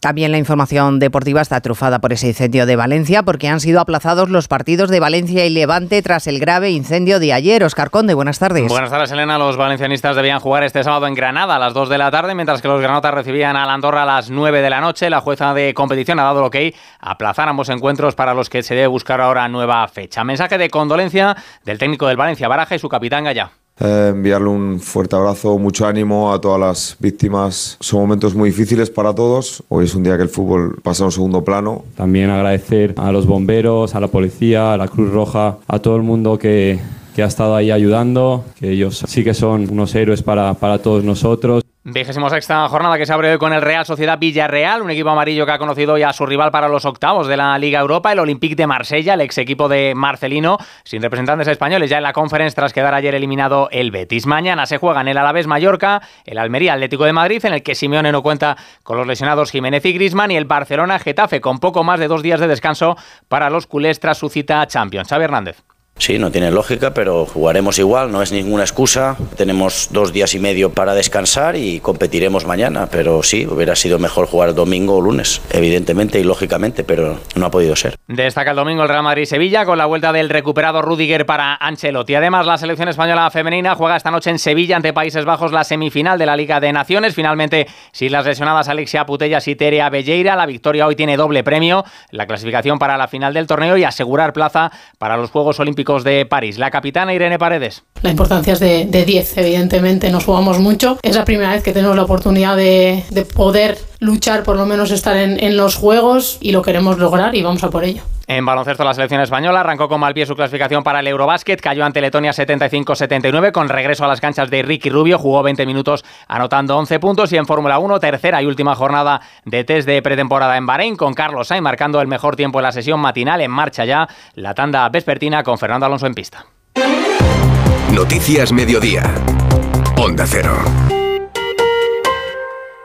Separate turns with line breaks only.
También la información deportiva está trufada por ese incendio de Valencia porque han sido aplazados los partidos de Valencia y Levante tras el grave incendio de ayer. Oscar Conde, buenas tardes.
Buenas tardes, Elena. Los valencianistas debían jugar este sábado en Granada a las 2 de la tarde, mientras que los granotas recibían a la Andorra a las 9 de la noche. La jueza de competición ha dado lo que aplazar ambos encuentros para los que se debe buscar ahora nueva fecha. Mensaje de condolencia del técnico del Valencia Baraja y su capitán Gallá.
Eh, enviarle un fuerte abrazo, mucho ánimo a todas las víctimas. Son momentos muy difíciles para todos. Hoy es un día que el fútbol pasa a un segundo plano.
También agradecer a los bomberos, a la policía, a la Cruz Roja, a todo el mundo que, que ha estado ahí ayudando, que ellos sí que son unos héroes para, para todos nosotros.
Vigésimo sexta jornada que se abre hoy con el Real Sociedad Villarreal, un equipo amarillo que ha conocido hoy a su rival para los octavos de la Liga Europa, el Olympique de Marsella, el ex equipo de Marcelino, sin representantes españoles ya en la conferencia tras quedar ayer eliminado el Betis. Mañana se juegan el Alavés Mallorca, el Almería Atlético de Madrid, en el que Simeone no cuenta con los lesionados Jiménez y Grisman, y el Barcelona Getafe, con poco más de dos días de descanso para los culés tras su cita Champions. Xavi Hernández.
Sí, no tiene lógica, pero jugaremos igual, no es ninguna excusa. Tenemos dos días y medio para descansar y competiremos mañana, pero sí, hubiera sido mejor jugar domingo o lunes, evidentemente y lógicamente, pero no ha podido ser.
Destaca el domingo el Real Madrid-Sevilla con la vuelta del recuperado Rudiger para Ancelotti. Además, la selección española femenina juega esta noche en Sevilla ante Países Bajos la semifinal de la Liga de Naciones. Finalmente, si las lesionadas Alexia Putellas y Terea Belleira, la victoria hoy tiene doble premio, la clasificación para la final del torneo y asegurar plaza para los Juegos Olímpicos de París. La capitana Irene Paredes.
La importancia es de, 10, evidentemente, nos jugamos mucho. Es la primera vez que tenemos la oportunidad de, poder luchar, por lo menos estar en, los Juegos y lo queremos lograr y vamos a por ello.
En baloncesto, la selección española arrancó con mal pie su clasificación para el Eurobásquet, cayó ante Letonia 75-79 con regreso a las canchas de Ricky Rubio, jugó 20 minutos anotando 11 puntos y en Fórmula 1, tercera y última jornada de test de pretemporada en Bahrein con Carlos Sainz marcando el mejor tiempo en la sesión matinal, en marcha ya la tanda vespertina con Fernando Alonso en pista.
Noticias Mediodía. Onda Cero.